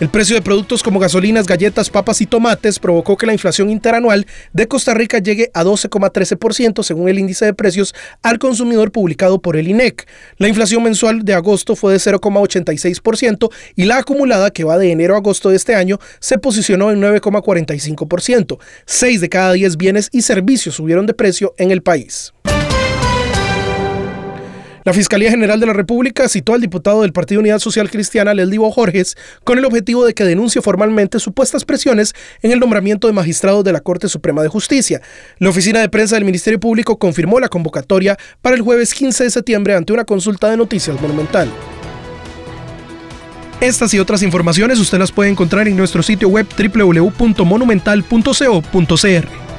El precio de productos como gasolinas, galletas, papas y tomates provocó que la inflación interanual de Costa Rica llegue a 12,13% según el índice de precios al consumidor publicado por el INEC. La inflación mensual de agosto fue de 0,86% y la acumulada que va de enero a agosto de este año se posicionó en 9,45%. Seis de cada diez bienes y servicios subieron de precio en el país. La Fiscalía General de la República citó al diputado del Partido Unidad Social Cristiana, Leldivo Jorges, con el objetivo de que denuncie formalmente supuestas presiones en el nombramiento de magistrados de la Corte Suprema de Justicia. La oficina de prensa del Ministerio Público confirmó la convocatoria para el jueves 15 de septiembre ante una consulta de noticias monumental. Estas y otras informaciones usted las puede encontrar en nuestro sitio web www.monumental.co.cr.